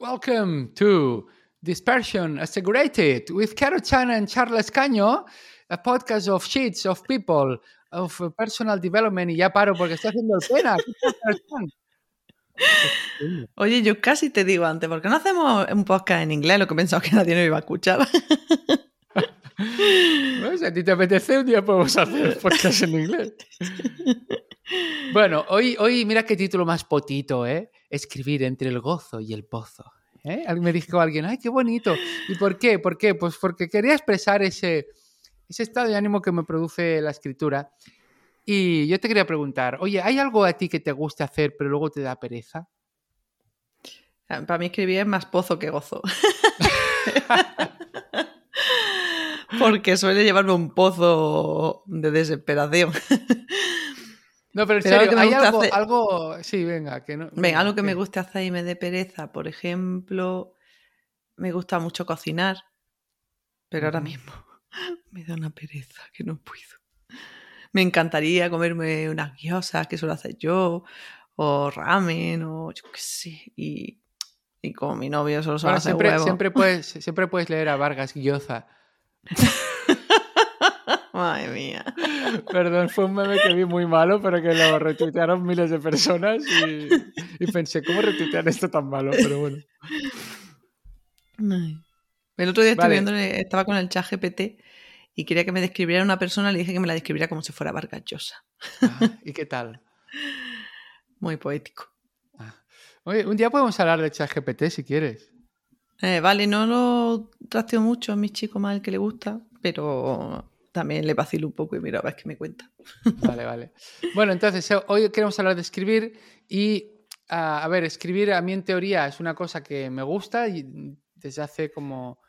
Welcome to Dispersion Assegurated with Caro Chan and Charles Caño, a podcast of sheets of people, of personal development. Y ya paro porque estoy haciendo el pena. Oye, yo casi te digo antes, ¿por qué no hacemos un podcast en inglés? Lo que pensaba que nadie nos iba a escuchar. si a ti te apetece, un día podemos hacer podcast en inglés. Bueno, hoy, hoy mira qué título más potito, ¿eh? Escribir entre el gozo y el pozo. ¿eh? Me dijo alguien, ¡ay, qué bonito! ¿Y por qué? ¿Por qué? Pues porque quería expresar ese, ese estado de ánimo que me produce la escritura. Y yo te quería preguntar, oye, ¿hay algo a ti que te guste hacer pero luego te da pereza? Ah, para mí escribir es más pozo que gozo. Porque suele llevarme un pozo de desesperación. No, pero en serio, hay algo, algo, Sí, venga, que no. Venga, algo que me guste hacer y me dé pereza. Por ejemplo, me gusta mucho cocinar, pero ahora mismo me da una pereza que no puedo. Me encantaría comerme unas guiosas que suelo hacer yo, o ramen, o yo qué sé. Y, y como mi novio solo hacer siempre, Siempre puedes, siempre puedes leer a Vargas Guioza. Madre mía. Perdón, fue un meme que vi muy malo, pero que lo retuitearon miles de personas y, pensé, ¿cómo retuitear esto tan malo? Pero bueno. El otro día estaba con el chat GPT y quería que me describiera una persona, le dije que me la describiera como si fuera barcachosa. Ah, ¿Y qué tal? Muy poético. Ah. Oye, un día podemos hablar de chat GPT si quieres. Eh, vale, no lo trasteo mucho a mi chico más el que le gusta, pero también le vacilo un poco y mira a ver qué me cuenta. Vale, vale. Bueno, entonces hoy queremos hablar de escribir y, a ver, escribir a mí en teoría es una cosa que me gusta y desde hace como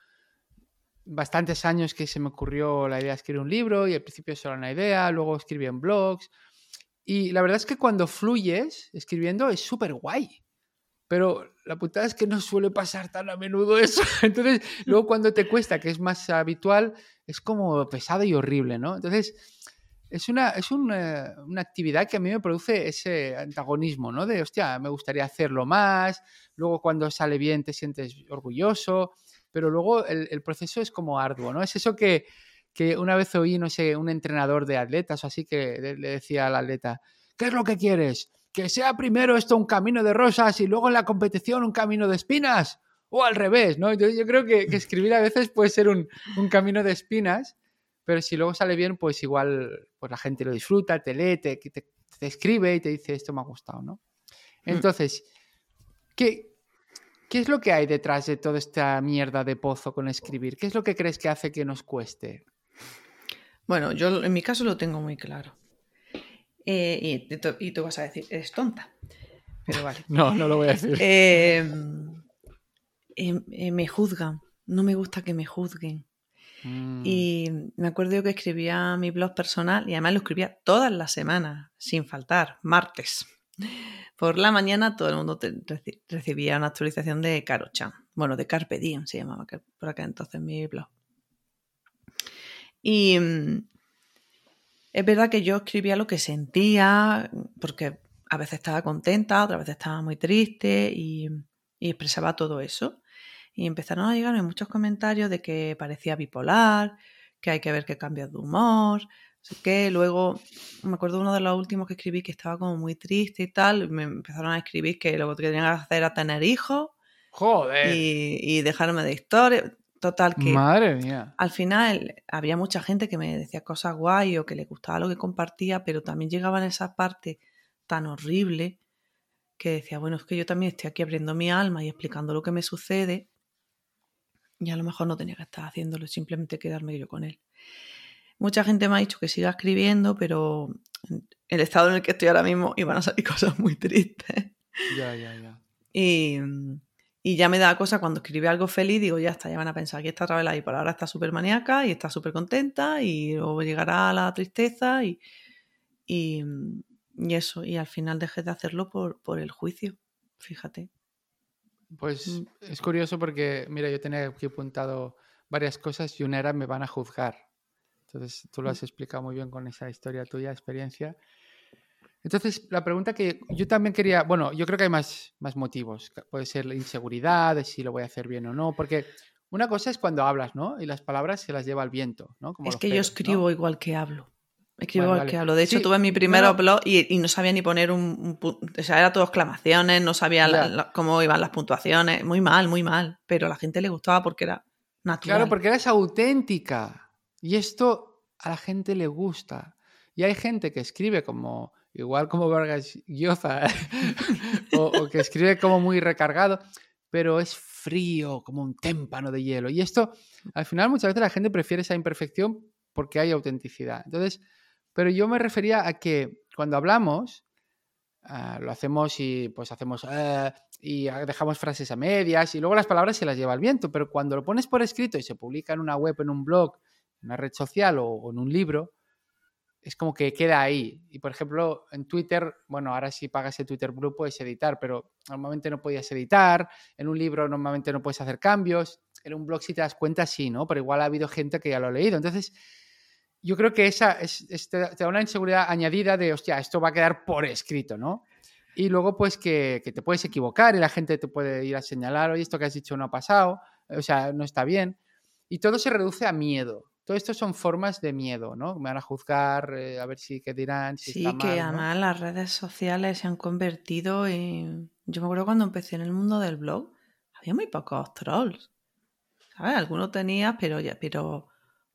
bastantes años que se me ocurrió la idea de escribir un libro y al principio solo una idea, luego escribí en blogs y la verdad es que cuando fluyes escribiendo es súper guay. Pero la putada es que no suele pasar tan a menudo eso. Entonces, luego cuando te cuesta, que es más habitual, es como pesado y horrible, ¿no? Entonces, es una, es una, una, actividad que a mí me produce ese antagonismo, ¿no? De, hostia, me gustaría hacerlo más, luego cuando sale bien te sientes orgulloso, pero luego el, el proceso es como arduo, ¿no? Es eso que, que, una vez oí, no sé, un entrenador de atletas o así que le decía al atleta, ¿qué es lo que quieres? Que sea primero esto un camino de rosas y luego en la competición un camino de espinas, o al revés, ¿no? Yo, yo creo que, escribir a veces puede ser un, camino de espinas, pero si luego sale bien, pues igual pues la gente lo disfruta, te lee, te, te, escribe y te dice esto me ha gustado, ¿no? Mm. Entonces, ¿qué, ¿qué es lo que hay detrás de toda esta mierda de pozo con escribir? ¿Qué es lo que crees que hace que nos cueste? Bueno, yo en mi caso lo tengo muy claro. Eh, y, tú vas a decir, eres tonta. Pero vale. No, no lo voy a decir. Em, em, eh, me juzgan. No me gusta que me juzguen. Mm. Y me acuerdo yo que escribía mi blog personal y además lo escribía todas las semanas, sin faltar, martes. Por la mañana todo el mundo recibía una actualización de Caro Chan. Bueno, de Carpe Diem se llamaba por acá entonces mi blog. Y, mm, es verdad que yo escribía lo que sentía, porque a veces estaba contenta, otras veces estaba muy triste y, expresaba todo eso. Y empezaron a llegarme muchos comentarios de que parecía bipolar, que hay que ver qué cambios de humor. Así que luego, me acuerdo uno de los últimos que escribí que estaba como muy triste y tal. Me empezaron a escribir que lo que tenían que hacer era tener hijos. Joder. Y, y dejarme de historia. Total, que Madre mía. al final había mucha gente que me decía cosas guay o que le gustaba lo que compartía, pero también llegaba en esa parte tan horrible que decía, bueno, es que yo también estoy aquí abriendo mi alma y explicando lo que me sucede y a lo mejor no tenía que estar haciéndolo, simplemente quedarme yo con él. Mucha gente me ha dicho que siga escribiendo, pero el estado en el que estoy ahora mismo iban a salir cosas muy tristes. Ya, ya, ya. Y, y ya me da cosa cuando escribe algo feliz, digo, ya está, ya van a pensar que esta otra vez la por ahora está súper maníaca y está súper contenta y luego llegará la tristeza y, y, eso. Y al final dejé de hacerlo por, por el juicio, fíjate. Pues mm. es curioso porque, mira, yo tenía aquí apuntado varias cosas y una era me van a juzgar. Entonces tú lo mm. has explicado muy bien con esa historia tuya, experiencia. Entonces, la pregunta que yo también quería, bueno, yo creo que hay más, más motivos. Puede ser la inseguridad de si lo voy a hacer bien o no, porque una cosa es cuando hablas, ¿no? Y las palabras se las lleva el viento, ¿no? es que yo escribo igual que hablo. Escribo igual que hablo. De hecho, tuve mi primer blog y, y, no sabía ni poner un, O sea, era todo exclamaciones, no sabía cómo iban las puntuaciones. Muy mal, muy mal. Pero a la gente le gustaba porque era natural. Claro, porque eres auténtica. Y esto a la gente le gusta. Y hay gente que escribe como igual como Vargas Llosa, o, que escribe como muy recargado, pero es frío, como un témpano de hielo. Y esto, al final, muchas veces la gente prefiere esa imperfección porque hay autenticidad. Entonces, pero yo me refería a que cuando hablamos, ah, lo hacemos y pues hacemos ah", y dejamos frases a medias y luego las palabras se las lleva el viento, pero cuando lo pones por escrito y se publica en una web, en un blog, en una red social o en un libro, es como que queda ahí. Y por ejemplo, en Twitter, bueno, ahora si pagas el Twitter Blue puedes editar, pero normalmente no podías editar. En un libro normalmente no puedes hacer cambios. En un blog, si te das cuenta, sí, ¿no? Pero igual ha habido gente que ya lo ha leído. Entonces, yo creo que esa es, te, da una inseguridad añadida de, hostia, esto va a quedar por escrito, ¿no? Y luego, pues que, que te puedes equivocar y la gente te puede ir a señalar, oye, esto que has dicho no ha pasado, o sea, no está bien. Y todo se reduce a miedo. Todo esto son formas de miedo, ¿no? Me van a juzgar, eh, a ver si qué dirán. Si sí, que además las redes sociales se han convertido en. Yo me acuerdo cuando empecé en el mundo del blog, había muy pocos trolls. ¿Sabes? Algunos tenías, pero ya, pero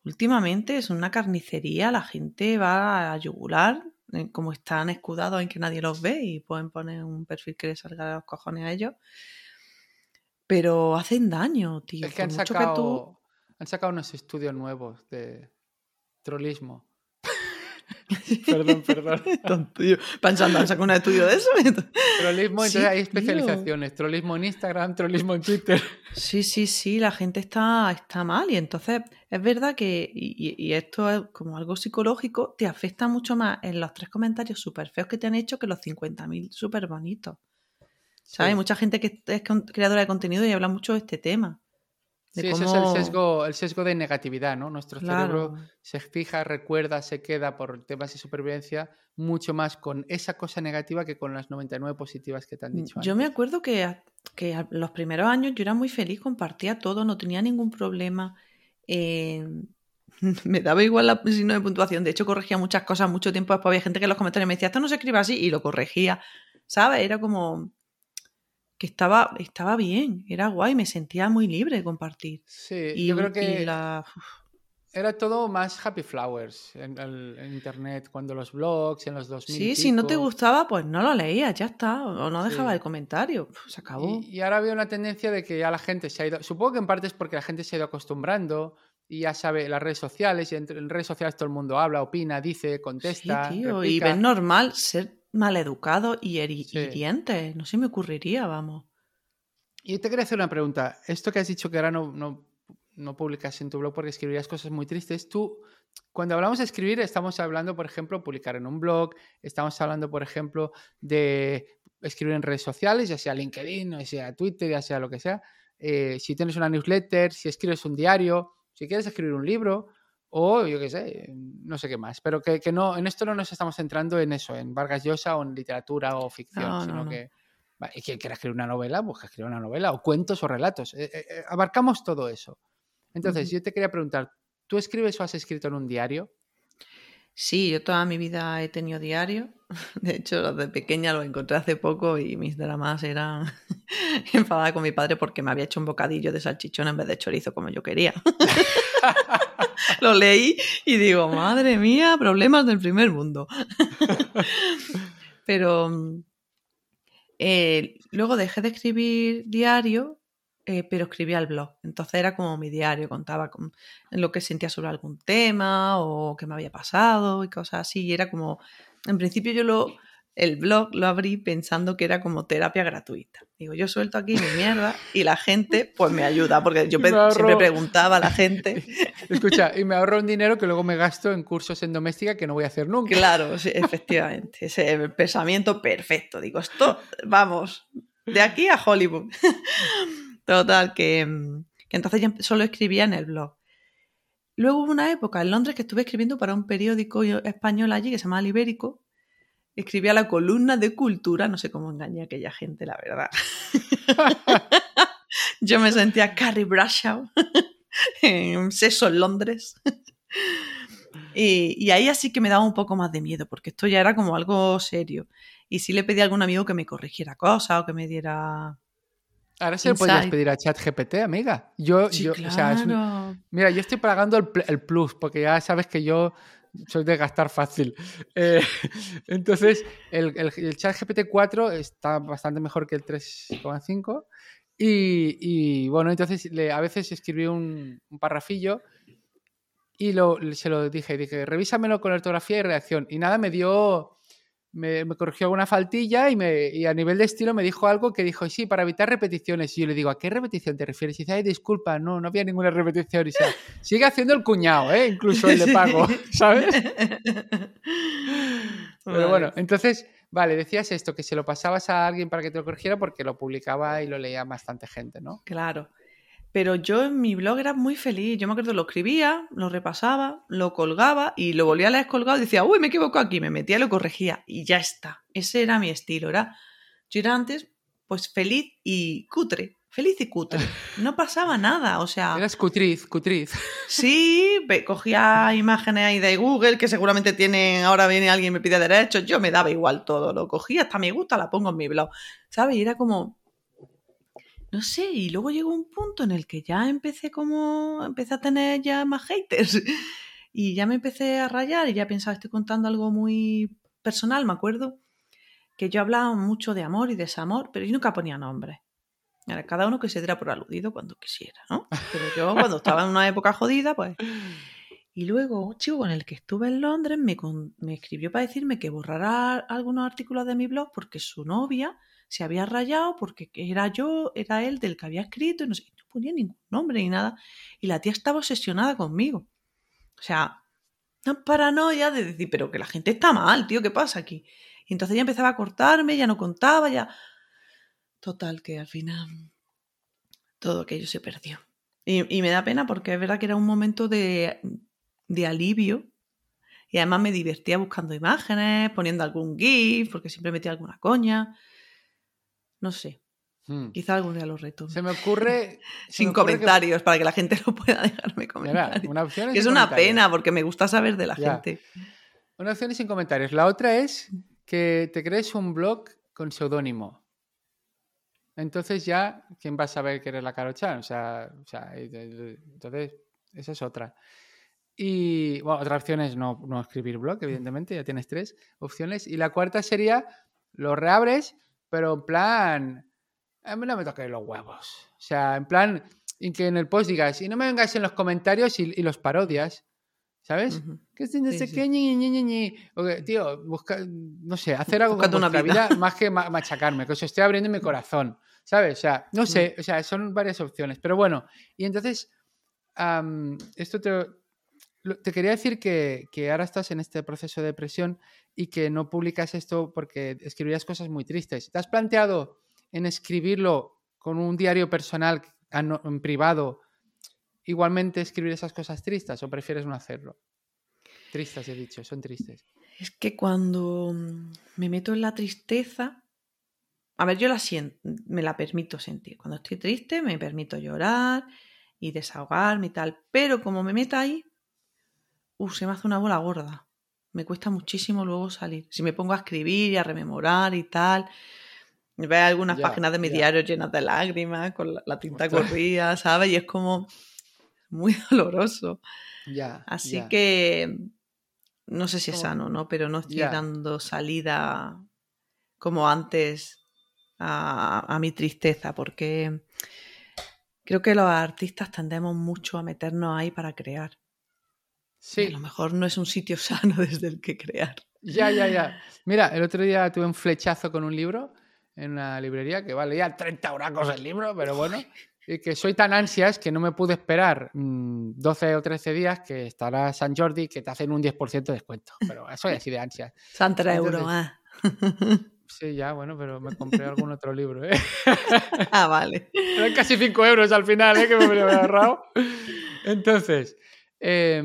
últimamente es una carnicería, la gente va a yugular, eh, como están escudados en que nadie los ve y pueden poner un perfil que les salga de los cojones a ellos. Pero hacen daño, tío. Es que han sacado... tú han sacado unos estudios nuevos de trollismo. perdón, perdón. Pensando, ¿han sacado un estudio de eso? trollismo, entonces hay especializaciones. Trollismo en Instagram, trollismo en Twitter. Sí, sí, sí, la gente está, está mal. Y entonces es verdad que, y, esto es como algo psicológico, te afecta mucho más en los tres comentarios súper feos que te han hecho que los 50.000 súper bonitos. ¿Sabes? Mucha gente que es creadora de contenido y habla mucho de este tema. Sí, ese es el sesgo, el sesgo de negatividad, ¿no? Nuestro cerebro se fija, recuerda, se queda por temas de supervivencia mucho más con esa cosa negativa que con las 99 positivas que te han mm, dicho. Yo me acuerdo que, que los primeros años yo era muy feliz, compartía todo, no tenía ningún problema. Eh, me daba igual la signo de puntuación. De hecho, corregía muchas cosas mucho tiempo después. Había gente que en los comentarios me decía, esto no se escribe así, y lo corregía. ¿Sabes? Era como que estaba, estaba bien, era guay, me sentía muy libre de compartir. Sí, yo creo que era todo más happy flowers en, internet, cuando los blogs, en los 2000. Sí, si no te gustaba, pues no lo leías, ya está, o no dejaba el comentario, se acabó. Y, ahora había una tendencia de que ya la gente se ha ido, supongo que en parte es porque la gente se ha ido acostumbrando y ya sabe las redes sociales, y en, redes sociales todo el mundo habla, opina, dice, contesta. Sí, tío, y ves normal ser maleducado y hiriente. No se me ocurriría, vamos. Y te quería hacer una pregunta. Esto que has dicho que ahora no, no, no publicas en tu blog porque escribirías cosas muy tristes, tú, cuando hablamos de escribir, estamos hablando, por ejemplo, publicar en un blog, estamos hablando, por ejemplo, de escribir en redes sociales, ya sea LinkedIn, ya sea Twitter, ya sea lo que sea. Eh, si tienes una newsletter, si escribes un diario, si quieres escribir un libro, o yo qué sé, no sé qué más. Pero que, no, en esto no nos estamos centrando en eso, en Vargas Llosa o en literatura o ficción, sino que y quien quiera escribir una novela, pues que escriba una novela, o cuentos o relatos. Eh, eh, eh, abarcamos todo eso. Entonces, yo te quería preguntar, ¿tú escribes o has escrito en un diario? Sí, yo toda mi vida he tenido diario. De hecho, de pequeña lo encontré hace poco y mis dramas eran enfadada con mi padre porque me había hecho un bocadillo de salchichón en vez de chorizo como yo quería. lo leí y digo, madre mía, problemas del primer mundo. Pero eh, luego dejé de escribir diario eh, pero escribía al blog. Entonces era como mi diario, contaba con, lo que sentía sobre algún tema o qué me había pasado y cosas así. Y era como, en principio yo lo, el blog lo abrí pensando que era como terapia gratuita. Digo, yo suelto aquí mi mierda y la gente pues me ayuda, porque yo siempre preguntaba a la gente. Escucha, y me ahorro un dinero que luego me gasto en cursos en doméstica que no voy a hacer nunca. Claro, efectivamente, ese pensamiento perfecto. Digo, esto, vamos, de aquí a Hollywood. Total, que, mm, que entonces ya solo escribía en el blog. Luego hubo una época en Londres que estuve escribiendo para un periódico español allí que se llama Ibérico escribía la columna de cultura, no sé cómo engañé a aquella gente, la verdad. Yo me sentía Carrie Bradshaw en Seso en Londres. Y, ahí así que me daba un poco más de miedo, porque esto ya era como algo serio. Y sí le pedí a algún amigo que me corrigiera cosas o que me diera. Ahora se le podrías pedir a ChatGPT, amiga. Yo, yo mira, yo estoy pagando el, plus, porque ya sabes que yo soy de gastar fácil. Eh, entonces, el, el, ChatGPT 4 está bastante mejor que el 3,5. Y, bueno, entonces a veces escribí un, un parrafillo y lo, se lo dije, dije, revísamelo con ortografía y redacción. Y nada, me dio, me, corrigió alguna faltilla y, me, y a nivel de estilo me dijo algo que dijo, sí, para evitar repeticiones. Y yo le digo, ¿a qué repetición te refieres? Y dice, ay, disculpa, no, no había ninguna repetición. Y dice, sigue haciendo el cuñado, ¿eh? Incluso el de pago, ¿sabes? Pero bueno, entonces, vale, decías esto, que se lo pasabas a alguien para que te lo corrigiera porque lo publicaba y lo leía bastante gente, ¿no? Claro. Pero yo en mi blog era muy feliz. Yo me acuerdo, lo escribía, lo repasaba, lo colgaba y lo volvía a leer colgado y decía, uy, me equivoco aquí, me metía, lo corregía y ya está. Ese era mi estilo. Era, yo era antes, pues feliz y cutre. Feliz y cutre. No pasaba nada, o sea... Eras cutriz, cutriz. Sí, cogía imágenes ahí de Google que seguramente tienen, ahora viene alguien y me pide derechos, yo me daba igual todo, lo cogía, hasta me gusta, la pongo en mi blog, ¿sabes? Y era como, no sé, y luego llegó un punto en el que ya empecé como, empecé a tener ya más haters y ya me empecé a rayar y ya pensaba, estoy contando algo muy personal, me acuerdo que yo hablaba mucho de amor y desamor, pero yo nunca ponía nombres. Cada uno que se diera por aludido cuando quisiera, ¿no? Pero yo cuando estaba en una época jodida, pues... Y luego un chico con el que estuve en Londres me, me escribió para decirme que borrara algunos artículos de mi blog porque su novia se había rayado porque era yo, era él del que había escrito y no sé, no ponía ningún nombre ni nada. Y la tía estaba obsesionada conmigo. O sea, una paranoia de decir, pero que la gente está mal, tío, ¿qué pasa aquí? Y entonces ya empezaba a cortarme, ya no contaba, ya... Total, que al final todo aquello se perdió. Y, me da pena porque es verdad que era un momento de, de alivio y además me divertía buscando imágenes, poniendo algún GIF, porque siempre metía alguna coña. No sé. Hmm. Quizá algún día lo reto. Se me ocurre. Sin comentarios, para que la gente no pueda dejarme comentarios. una opción es, es una pena, porque me gusta saber de la gente. Una opción es sin comentarios. La otra es que te crees un blog con seudónimo. Entonces ya, ¿quién va a saber que eres la Carochan? O sea, o sea, entonces, esa es otra. Y, bueno, otra opción es no, no escribir blog, evidentemente, ya tienes tres opciones. Y la cuarta sería, lo reabres pero en plan, a mí no me toques los huevos. O sea, en plan, en que en el post digas, y no me vengas en los comentarios y, los parodias, ¿sabes? Que es no sé qué, ñi, ñi, ñi, tío, busca, no sé, hacer algo con una vida. más que machacarme, que os estoy abriendo mi corazón, ¿sabes? O sea, no sé, o sea, son varias opciones, pero bueno, y entonces, esto te, te quería decir que, ahora estás en este proceso de depresión y que no publicas esto porque escribirías cosas muy tristes. ¿Te has planteado en escribirlo con un diario personal en privado igualmente escribir esas cosas tristes o prefieres no hacerlo? Tristes, he dicho, son tristes. Es que cuando mm, me meto en la tristeza, a ver, yo la siento, me la permito sentir. Cuando estoy triste me permito llorar y desahogarme y tal, pero como me meto ahí, uh, se me hace una bola gorda me cuesta muchísimo luego salir. Si me pongo a escribir y a rememorar y tal, ve algunas páginas de mi diario llenas de lágrimas, con la, tinta corrida, ¿sabes? Y es como muy doloroso. Ya. Así que no sé si es sano, ¿no? Pero no estoy dando salida como antes a, a mi tristeza, porque creo que los artistas tendemos mucho a meternos ahí para crear. Sí. a lo mejor no es un sitio sano desde el que crear. Ya, ya, ya. Mira, el otro día tuve un flechazo con un libro en una librería que vale ya 30 oracos el libro, pero bueno. Y que soy tan ansias que no me pude esperar 12 mm, o 13 días que estará San Jordi que te hacen un 10% de descuento. Pero soy así de ansias. Son 3 euros, ah. Sí, ya, bueno, pero me compré algún otro libro, ¿eh? Ah, vale. Eran casi 5 euros al final, ¿eh? Que me había agarrado. Entonces, eh,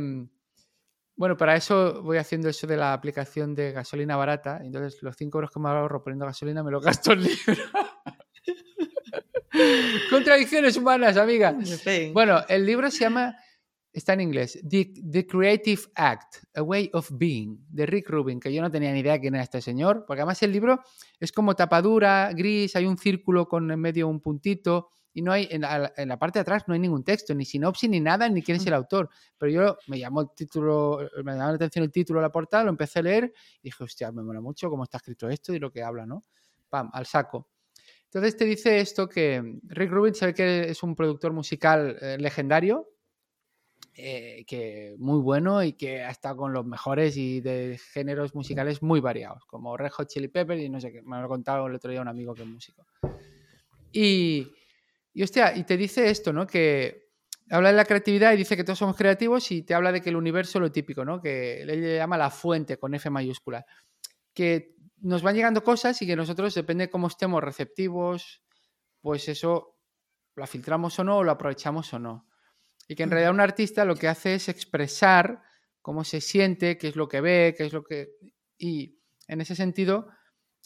Bueno, para eso voy haciendo eso de la aplicación de gasolina barata. Entonces, los 5 euros que me ahorro poniendo gasolina me lo gasto en libro. Contradicciones humanas, amiga. Bueno, el libro se llama, está en inglés, The, Creative Act, A Way of Being, de Rick Rubin, que yo no tenía ni idea quién era este señor, porque además el libro es como tapadura, gris, hay un círculo con en medio un puntito, y no hay, en la, parte de atrás no hay ningún texto, ni sinopsis, ni nada, ni quién es el autor. Pero yo me llamó el título, me llamó la atención el título de la portada, lo empecé a leer y dije, hostia, me mola mucho cómo está escrito esto y lo que habla, ¿no? Pam, al saco. Entonces te dice esto que Rick Rubin sabe que es un productor musical eh, legendario, eh, que muy bueno y que ha estado con los mejores y de géneros musicales muy variados, como Red Hot Chili Peppers y no sé qué, me lo ha contado el otro día un amigo que es músico. Y, y hostia, y te dice esto, ¿no? Que habla de la creatividad y dice que todos somos creativos y te habla de que el universo es lo típico, ¿no? Que él le llama la fuente con F mayúscula. Que nos van llegando cosas y que nosotros, depende de cómo estemos receptivos, pues eso lo filtramos o no, o lo aprovechamos o no. Y que en realidad un artista lo que hace es expresar cómo se siente, qué es lo que ve, qué es lo que... Y en ese sentido,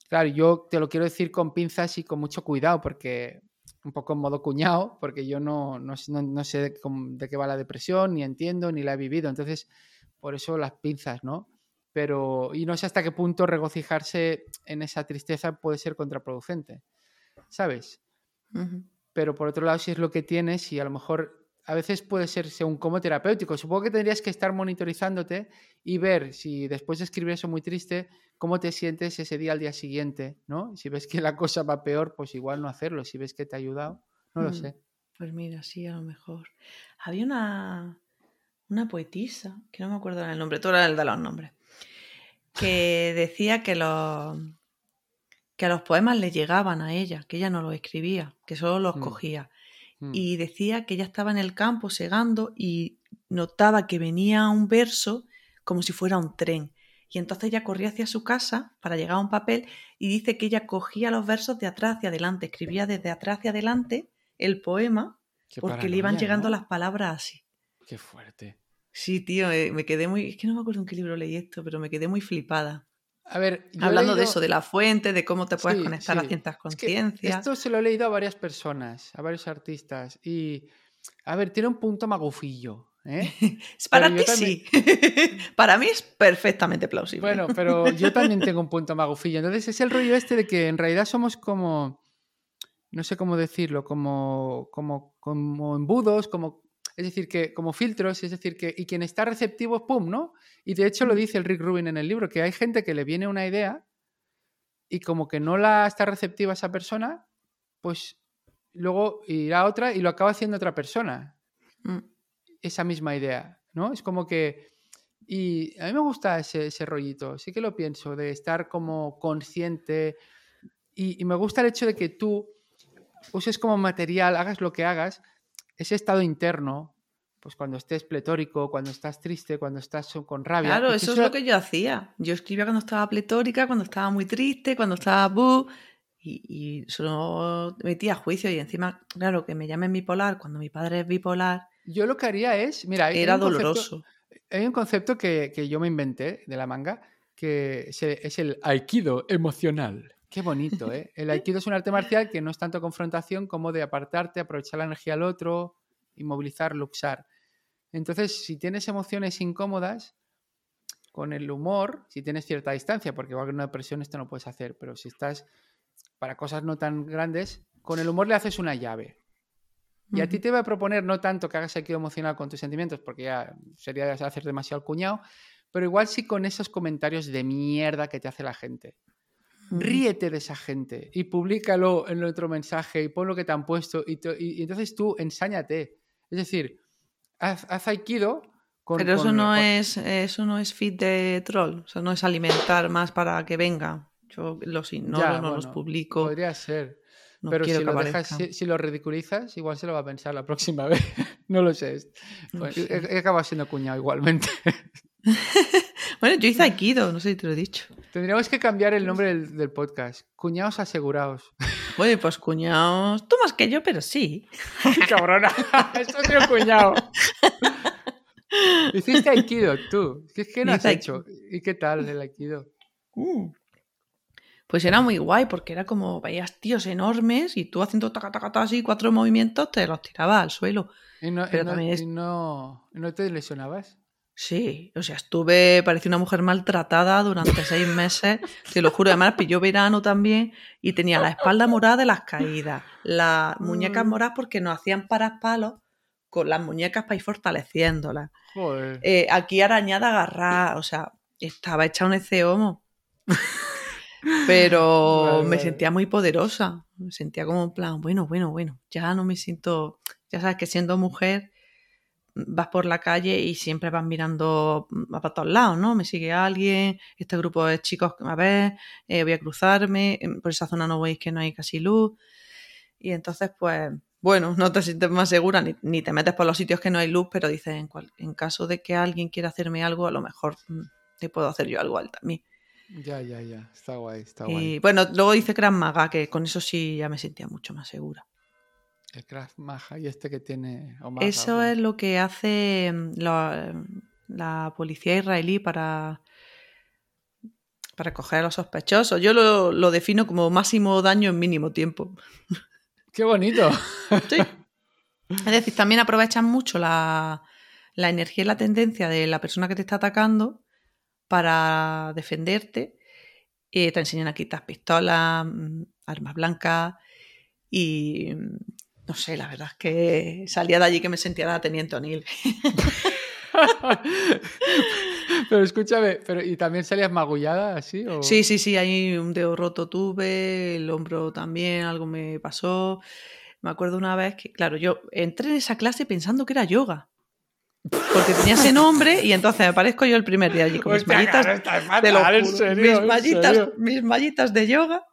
claro, yo te lo quiero decir con pinzas y con mucho cuidado, porque un poco en modo cuñado, porque yo no, no, sé de, de, qué va la depresión, ni entiendo, ni la he vivido. Entonces, por eso las pinzas, ¿no? pero y no sé hasta qué punto regocijarse en esa tristeza puede ser contraproducente, ¿sabes? Pero por otro lado, si es lo que tienes y a lo mejor a veces puede ser según como terapéutico. Supongo que tendrías que estar monitorizándote y ver si después de escribir eso muy triste, cómo te sientes ese día al día siguiente, ¿no? Si ves que la cosa va peor, pues igual no hacerlo. Si ves que te ha ayudado, no lo mm, sé. Pues mira, sí, a lo mejor. Había una, una poetisa, que no me acuerdo el nombre, tú eras el de los nombres, que decía que los, que los poemas le llegaban a ella, que ella no los escribía, que solo los mm. cogía. Mm. Y decía que ella estaba en el campo segando y notaba que venía un verso como si fuera un tren. Y entonces ella corría hacia su casa para llegar a un papel y dice que ella cogía los versos de atrás hacia adelante, escribía desde atrás hacia adelante el poema porque le iban llegando las palabras así. Qué fuerte. Sí, tío, eh, me quedé muy. Es que no me acuerdo en qué libro leí esto, pero me quedé muy flipada. A ver, hablando de eso, de la fuente, de cómo te puedes conectar a ciertas conciencias. esto se lo he leído a varias personas, a varios artistas. Y, a ver, tiene un punto magufillo. ¿eh? Para ti sí. Para mí es perfectamente plausible. Bueno, pero yo también tengo un punto magufillo. Entonces es el rollo este de que en realidad somos como. No sé cómo decirlo, como, como, como embudos, como es decir, que como filtros, es decir, que y quien está receptivo, ¡pum!, ¿no? Y de hecho lo dice el Rick Rubin en el libro, que hay gente que le viene una idea y como que no la está receptiva esa persona, pues luego irá a otra y lo acaba haciendo otra persona. Mm. Esa misma idea, ¿no? Es como que... Y a mí me gusta ese, rollito, sí que lo pienso, de estar como consciente y, y me gusta el hecho de que tú uses como material, hagas lo que hagas, ese estado interno, pues cuando estés pletórico, cuando estás triste, cuando estás con rabia. Claro, eso es lo que yo hacía. Yo escribía cuando estaba pletórica, cuando estaba muy triste, cuando estaba bu, y, solo metía juicio. Y encima, claro, que me llamen bipolar cuando mi padre es bipolar. Yo lo que haría es, mira, era doloroso. hay un concepto que, yo me inventé de la manga, que es el aikido emocional. Qué bonito, ¿eh? El aikido es un arte marcial que no es tanto confrontación como de apartarte, aprovechar la energía al otro, inmovilizar, luxar. Entonces, si tienes emociones incómodas, con el humor, si tienes cierta distancia, porque igual que una depresión esto no puedes hacer, pero si estás para cosas no tan grandes, con el humor le haces una llave. Y a ti te voy a proponer no tanto que hagas aikido emocional con tus sentimientos, porque ya sería hacer demasiado cuñado, pero igual sí con esos comentarios de mierda que te hace la gente. Ríete de esa gente y públicalo en otro mensaje y pon lo que te han puesto y, entonces tú ensáñate. Es decir, haz, aikido con, Pero eso no es eso no es fit de troll, eso no es alimentar más para que venga. Yo los ignoro, no los publico. Podría ser. pero si lo, si, lo, ridiculizas, igual se lo va a pensar la próxima vez. no lo sé. He, acabado siendo cuñado igualmente. bueno, yo hice Aikido, no sé si te lo he dicho. Tendríamos que cambiar el nombre del, podcast. Cuñados asegurados. Oye, pues cuñados. Tú más que yo, pero sí. Cabrona. Esto es un cuñado. Hiciste Aikido, tú. ¿Qué, qué no has hecho? ¿Y qué tal el Aikido? Uh. Pues era muy guay porque era como veías tíos enormes y tú haciendo taca, taca, taca, así cuatro movimientos te los tirabas al suelo. ¿Y no, y Pero no- también es- y no- y no te lesionabas? Sí, o sea, estuve, parecía una mujer maltratada durante seis meses, te lo juro, además pilló verano también y tenía la espalda morada de las caídas, las muñecas Mm. moradas porque nos hacían paras palos con las muñecas para ir fortaleciéndolas. Joder. Eh, aquí arañada agarrada, o sea, estaba hecha un homo. Pero Vale, me vale. sentía muy poderosa. Me sentía como en plan, bueno, bueno, bueno, ya no me siento. Ya sabes que siendo mujer vas por la calle y siempre vas mirando mm, para todos lados, ¿no? Me sigue alguien, este grupo de chicos, a ver, eh, voy a cruzarme, em, por esa zona no veis que no hay casi luz. Y entonces, pues, bueno, no te sientes más segura ni, ni te metes por los sitios que no hay luz, pero dices, en, cual- en caso de que alguien quiera hacerme algo, a lo mejor mm, te puedo hacer yo algo al también. Ya, ya, ya. Está guay, está Y guay. bueno, luego hice Krav Maga, que con eso sí ya me sentía mucho más segura. El Krav Maga y este que tiene... Eso es lo que hace mm, la, la policía israelí para, para coger a los sospechosos. Yo lo, lo defino como máximo daño en mínimo tiempo. ¡Qué bonito! Sí. Es decir, también aprovechan mucho la, la energía y la tendencia de la persona que te está atacando para defenderte. Eh, te enseñan a quitar pistolas, mm, armas blancas y mm, no sé, la verdad es que salía de allí que me sentía la teniente O'Neill. pero escúchame, pero ¿y también salías magullada así? O... Sí, sí, sí, ahí un dedo roto tuve, el hombro también, algo me pasó. Me acuerdo una vez que, claro, yo entré en esa clase pensando que era yoga. Porque tenía ese nombre y entonces aparezco yo el primer día allí con mis mallitas. fatal, serio, mis mallitas, mis mallitas de yoga.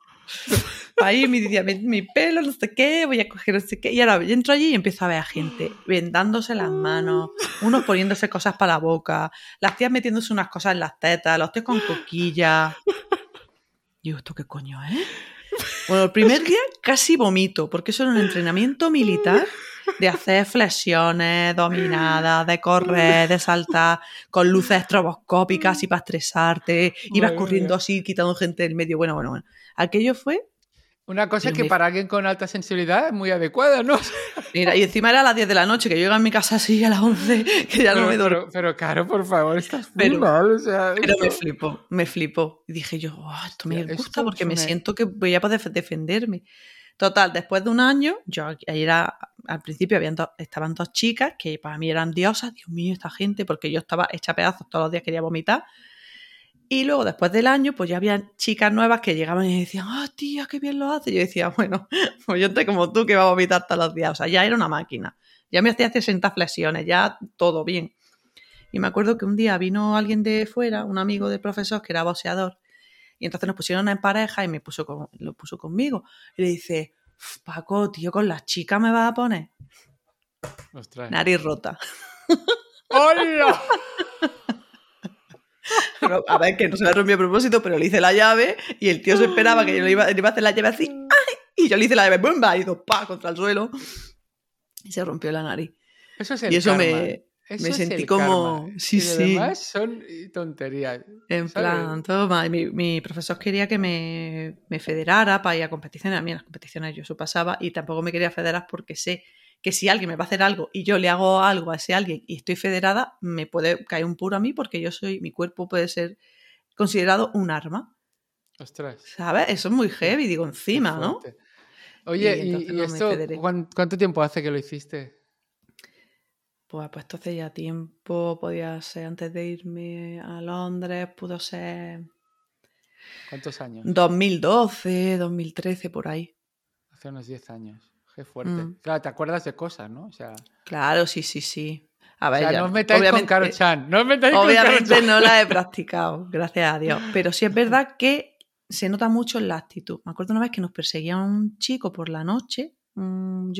Ahí me decía, mi, mi pelo, no sé qué, voy a coger no sé qué. Y ahora entro allí y empiezo a ver a gente vendándose las manos, unos poniéndose cosas para la boca, las tías metiéndose unas cosas en las tetas, los tíos con coquillas. Digo, ¿esto qué coño es? Bueno, el primer día casi vomito, porque eso era un entrenamiento militar de hacer flexiones, dominadas, de correr, de saltar, con luces estroboscópicas y para estresarte, ibas corriendo así, quitando gente del medio. Bueno, bueno, bueno. Aquello fue. Una cosa Pero que me- para alguien con alta sensibilidad es muy adecuada, ¿no? Mira, y encima era a las 10 de la noche, que yo llegué a mi casa así a las 11, que ya no me pero, dormí. pero, pero, Caro, por favor, estás muy Pero- mal. O sea, Pero me esto- flipó, me flipó. Y dije yo, "Oh, esto me Hostia, gusta esto porque es me siento que voy a poder defenderme. Total, después de un año, yo ahí era, al principio habían do- estaban dos chicas que para mí eran diosas, Dios mío, esta gente, porque yo estaba hecha pedazos todos los días, quería vomitar. Y luego, después del año, pues ya había chicas nuevas que llegaban y decían, ah, tía, qué bien lo hace. Y yo decía, bueno, pues yo estoy como tú que va a vomitar todos los días. O sea, ya era una máquina. Ya me hacía 60 flexiones, ya todo bien. Y me acuerdo que un día vino alguien de fuera, un amigo del profesor que era boxeador, y entonces nos pusieron en pareja y me puso con- lo puso conmigo. Y le dice, "Uf, Paco, tío, con las chicas me vas a poner. Ostras. Nariz rota. ¡Hola! A ver, que no se le rompió a propósito, pero le hice la llave y el tío se esperaba que yo le iba, le iba a hacer la llave así. ¡ay! Y yo le hice la llave, ¡bumba! Y hizo pa contra el suelo. Y se rompió la nariz. Eso es el Y eso karma. me, Eso me es sentí el como- karma. sí, Y sí. demás son tonterías. En ¿sabes? plan, toma. Mi profesor quería que me, me federara para ir a competiciones. A mí en las competiciones yo eso pasaba y tampoco me quería federar porque sé que si alguien me va a hacer algo y yo le hago algo a ese alguien y estoy federada, me puede caer un puro a mí porque yo soy, mi cuerpo puede ser considerado un arma. Ostras. ¿Sabes? Eso es muy heavy, digo, encima, ¿no? Oye, Y ¿y, entonces y no me esto federé. ¿cuán- cuánto tiempo hace que lo hiciste? Pues, pues esto hace ya tiempo, podía ser antes de irme a Londres, pudo ser ¿Cuántos años? 2012, 2013, por ahí. Hace unos 10 años. Qué fuerte. Mm. Claro, te acuerdas de cosas, ¿no? O sea, Claro, sí, sí, sí. A o ver, sea, ya, no os metáis con obviamente- Caro Chan. No os metáis con Obviamente no la he practicado, gracias a Dios. Pero sí es verdad que se nota mucho en la actitud. Me acuerdo una vez que nos perseguía un chico por la noche, un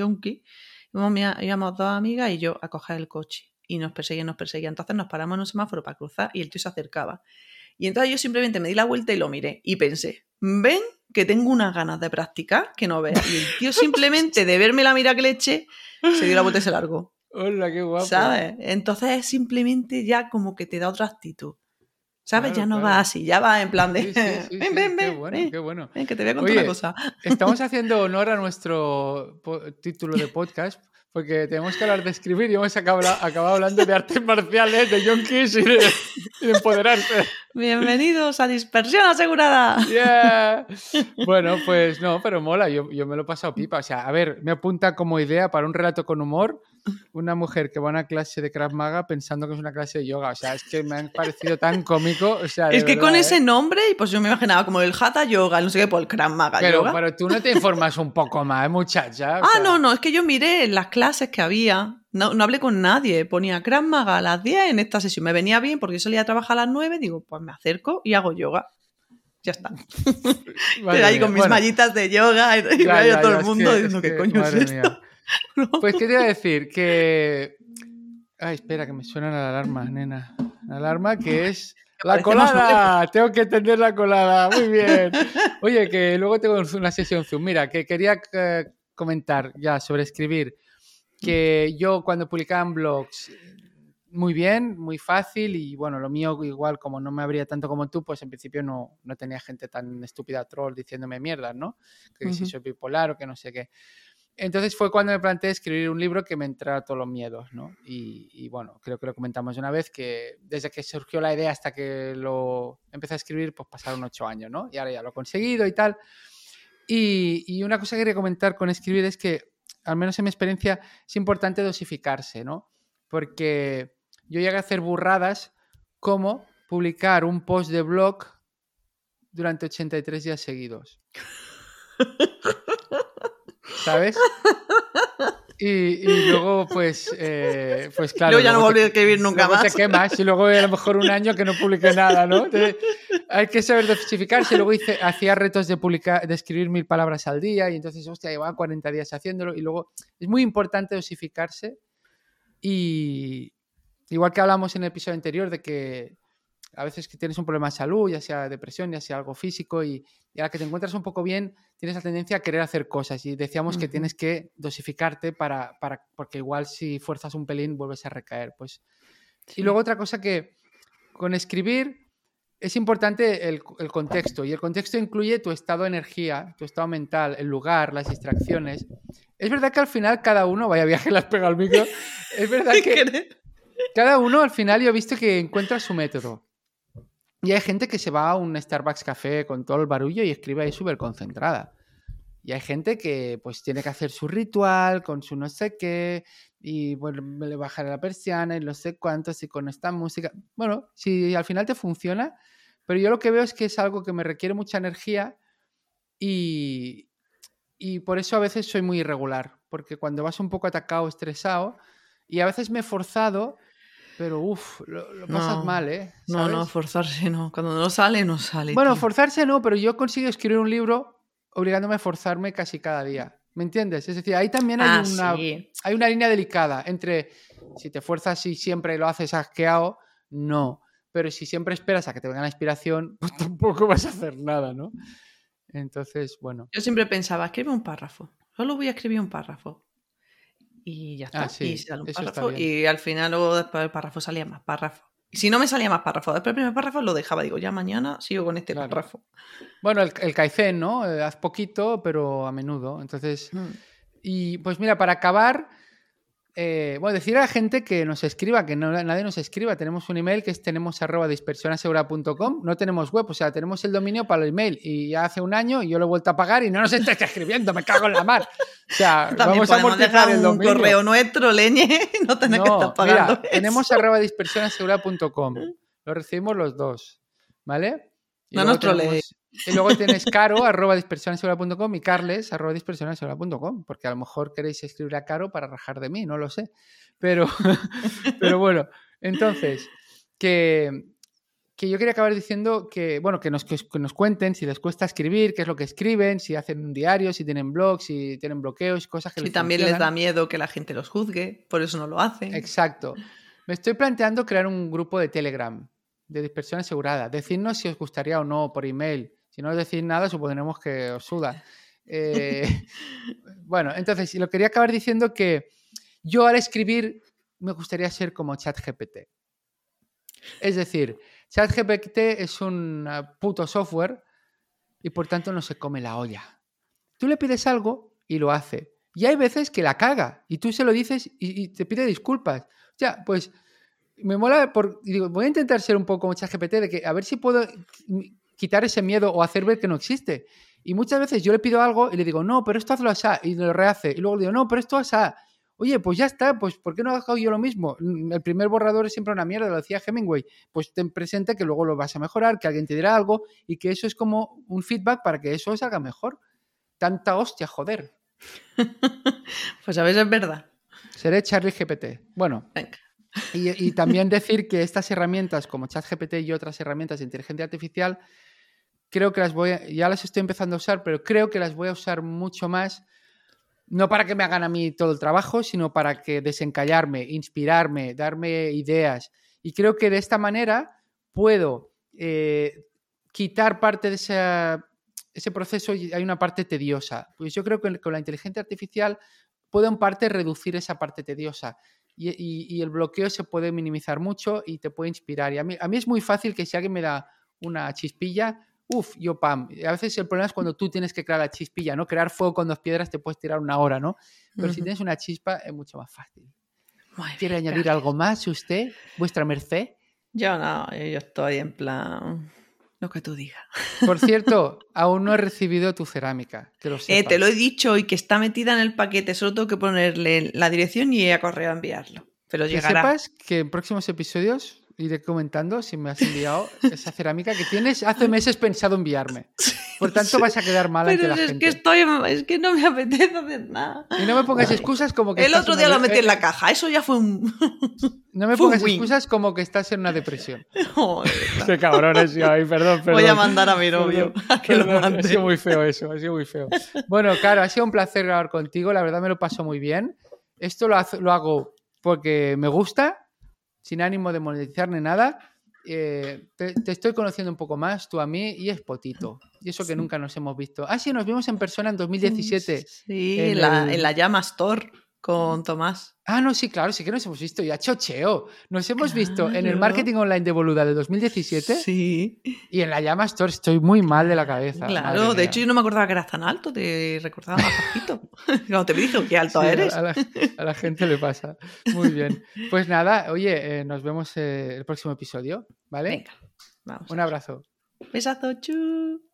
mi- íbamos dos amigas y yo a coger el coche. Y nos perseguía, nos perseguía. Entonces nos paramos en un semáforo para cruzar y el tío se acercaba. Y entonces yo simplemente me di la vuelta y lo miré. Y pensé, ven que tengo unas ganas de practicar que no veas. Y el tío simplemente de verme la mira que le eché, se dio la vuelta y se largó. Hola, qué guapo. ¿Sabes? Entonces es simplemente ya como que te da otra actitud. ¿Sabes? Claro, ya no claro. va así, ya va en plan de. Sí, sí, sí, ven, ven, qué ven. bueno, ven, qué bueno. ven, que te voy a contar Oye, una cosa. Estamos haciendo honor a nuestro título de podcast porque tenemos que hablar de escribir y hemos acabado, acabado hablando de artes marciales, de yonkis y de, y de empoderarse. Bienvenidos a Dispersión Asegurada. Yeah. Bueno, pues no, pero mola, yo, yo me lo he pasado pipa. O sea, a ver, me apunta como idea para un relato con humor una mujer que va a una clase de Krav Maga pensando que es una clase de yoga. O sea, es que me han parecido tan cómico. O sea, Es que con verdad, ¿eh? ese nombre, y pues yo me imaginaba como el Hatha Yoga, no sé qué, pues el Krav Maga Pero, Yoga. pero tú no te informas un poco más, muchacha. O Ah, sea, no, no, es que yo miré las clases que había, no, no hablé con nadie, ponía Krav Maga a las 10 en esta sesión. Me venía bien porque yo salía a trabajar a las 9, digo, pues me acerco y hago yoga. Ya está. Estoy ahí con mis Bueno, mallitas de yoga y, y ya, veo ya, todo ya, el mundo diciendo, ¿qué coño es esto? mía. Pues, ¿qué te iba a decir? Que. Ay, espera, que me suena la alarma, nena. La alarma que es. ¡La colada! Tengo que entender la colada. Muy bien. Oye, que luego tengo una sesión Zoom. Mira, que quería eh, comentar ya sobre escribir. Que yo cuando publicaba en blogs, muy bien, muy fácil. Y bueno, lo mío igual, como no me abría tanto como tú, pues en principio no, no tenía gente tan estúpida troll diciéndome mierdas, ¿no? Que si soy bipolar o que no sé qué. Entonces fue cuando me planteé escribir un libro que me entrara todos los miedos, ¿no? Y, y bueno, creo que lo comentamos una vez que desde que surgió la idea hasta que lo empecé a escribir, pues pasaron ocho años, ¿no? Y ahora ya lo he conseguido y tal. Y, y una cosa que quería comentar con escribir es que, al menos en mi experiencia, es importante dosificarse, ¿no? Porque yo llegué a hacer burradas como publicar un post de blog durante 83 días seguidos. ¿Sabes? Y, y luego, pues, eh, pues claro. Luego ya no volví a escribir nunca luego más. te quemas y luego a lo mejor un año que no publique nada, ¿no? Entonces, hay que saber dosificarse. Luego hice, hacía retos de, publicar, de escribir mil palabras al día y entonces, hostia, llevaba 40 días haciéndolo y luego es muy importante dosificarse y igual que hablamos en el episodio anterior de que a veces que tienes un problema de salud, ya sea depresión, ya sea algo físico y, y a la que te encuentras un poco bien, tienes la tendencia a querer hacer cosas y decíamos que Ujú. tienes que dosificarte para, para, porque igual si fuerzas un pelín vuelves a recaer, pues y luego otra cosa que con escribir es importante el, el contexto y el contexto incluye tu estado de energía, tu estado mental, el lugar, las distracciones. Es verdad que al final cada uno, vaya viaje las pega al micro, es verdad que cada uno al final yo he visto que encuentra su método. Y hay gente que se va a un Starbucks café con todo el barullo y escribe ahí súper concentrada. Y hay gente que pues tiene que hacer su ritual con su no sé qué y bueno, le bajar la persiana y no sé cuántos y con esta música. Bueno, si al final te funciona, pero yo lo que veo es que es algo que me requiere mucha energía y, y por eso a veces soy muy irregular, porque cuando vas un poco atacado, estresado, y a veces me he forzado, pero uff, lo, lo pasas No, mal, ¿eh? No, no, forzarse no. Cuando no sale, no sale. Bueno, tío. forzarse no, pero yo consigo escribir un libro obligándome a forzarme casi cada día. ¿Me entiendes? Es decir, ahí también hay, Ah, una, sí. hay una línea delicada entre si te fuerzas y siempre lo haces asqueado, no. Pero si siempre esperas a que te venga la inspiración, pues tampoco vas a hacer nada, ¿no? Entonces, bueno. Yo siempre pensaba, escribe un párrafo. Solo voy a escribir un párrafo. Y ya está. Ah, sí, y sale un está párrafo. Y al final, luego después del párrafo salía más párrafo. Y si no me salía más párrafo, después del primer párrafo lo dejaba. Digo, ya mañana sigo con este Claro. párrafo. Bueno, el, el Kaizen, ¿no? Eh, haz poquito, pero a menudo. Entonces, Mm. Y pues mira, para acabar, eh, bueno, decir a la gente que nos escriba, que no, nadie nos escriba. Tenemos un email que es tenemos arroba dispersionasegura.com. No tenemos web, o sea, tenemos el dominio para el email. Y ya hace un año y yo lo he vuelto a pagar y no nos estáis escribiendo, me cago en la mar. O sea, También vamos a amortizar dejar el un dominio. correo nuestro, leñe, no tener que estar pagando. mira, eso. tenemos arroba dispersionasegura.com. Lo recibimos los dos, ¿vale? Y No luego nos troleéis. tenemos- Y luego tienes caro arroba dispersionasegura.com y carles arroba dispersionasegura.com, porque a lo mejor queréis escribir a caro para rajar de mí, no lo sé. Pero, pero bueno, entonces, que, que yo quería acabar diciendo que, bueno, que nos, que, nos cuenten si les cuesta escribir, qué es lo que escriben, si hacen un diario, si tienen blogs, si tienen bloqueos, cosas que Y les también les da miedo que la gente los juzgue, por eso no lo hacen. Exacto. Me estoy planteando crear un grupo de Telegram de dispersión asegurada. Decidnos si os gustaría o no por email. Si no os decís nada, supondremos que os suda. Eh, bueno, entonces, lo quería acabar diciendo que Yo al escribir me gustaría ser como ChatGPT. Es decir, ChatGPT es un ah, puto software y por tanto no se come la olla. Tú le pides algo y lo hace. Y hay veces que la caga y tú se lo dices y, te pide disculpas. O sea, pues me mola por, digo, voy a intentar ser un poco como ChatGPT de que a ver si puedo quitar ese miedo o hacer ver que no existe. Y muchas veces yo le pido algo y le digo, no, pero esto hazlo así, y lo rehace. Y luego le digo, no, pero esto así. Oye, pues ya está, pues ¿por qué no hago yo lo mismo? Mm, el primer borrador es siempre una mierda, lo decía Hemingway. Pues ten presente que luego lo vas a mejorar, que alguien te dirá algo y que eso es como un feedback para que eso salga mejor. Tanta hostia, joder. pues a veces es verdad. Seré Charlie GPT. Bueno. Y, y, también decir que estas herramientas como ChatGPT y otras herramientas de inteligencia artificial, creo que las voy a, ya las estoy empezando a usar, pero creo que las voy a usar mucho más no para que me hagan a mí todo el trabajo, sino para que desencallarme, inspirarme, darme ideas. Y creo que de esta manera puedo eh, quitar parte de ese proceso y hay una parte tediosa. Pues yo creo que con la inteligencia artificial puedo en parte reducir esa parte tediosa. Y, el bloqueo se puede minimizar mucho y te puede inspirar. Y a mí, a mí es muy fácil que si alguien me da una chispilla, Uf, yo pam. A veces el problema es cuando tú tienes que crear la chispilla, ¿no? Crear fuego con dos piedras te puedes tirar una hora, ¿no? Pero si tienes una chispa es mucho más fácil. ¿Quiere añadir algo más usted, vuestra merced? Yo no, yo estoy en plan lo que tú digas. Por cierto, aún no he recibido tu cerámica. Que lo eh, te lo he dicho y que está metida en el paquete. Solo tengo que ponerle la dirección y a correo a enviarlo. Pero llegará. Que sepas que en próximos episodios iré comentando si me has enviado esa cerámica que tienes hace meses pensado enviarme. Por tanto, vas a quedar mal ante la es gente. Que estoy, es que no me apetece hacer nada. Y no me pongas excusas como que. El otro día lo metí en la caja, eso ya fue un. No me pongas excusas como que estás en una depresión. Qué cabrones, perdón, perdón. Voy a mandar a mi novio que lo Ha sido muy feo eso, ha sido muy feo. Bueno, claro, ha sido un placer grabar contigo, la verdad me lo paso muy bien. Esto lo, lo hago porque me gusta sin ánimo de monetizar ni nada. Eh, te, estoy conociendo un poco más, tú a mí, y es potito. Y eso que nunca nos hemos visto. Ah, sí, nos vimos en persona en 2017. Sí, en, la, en la Llama Store con Tomás. Ah, no, sí, claro, sí que nos hemos visto ya, chocheo. Nos hemos visto en el marketing online de Boluda de 2017. Sí. Y en la Llama Store estoy muy mal de la cabeza. Claro, de hecho yo no me acordaba que eras tan alto, te recordaba más bajito. Cuando te dije, qué alto eres. A la, gente le pasa. Muy bien. Pues nada, oye, eh, nos vemos eh, el próximo episodio, ¿vale? Venga, vamos. Un abrazo. Besazo, chu.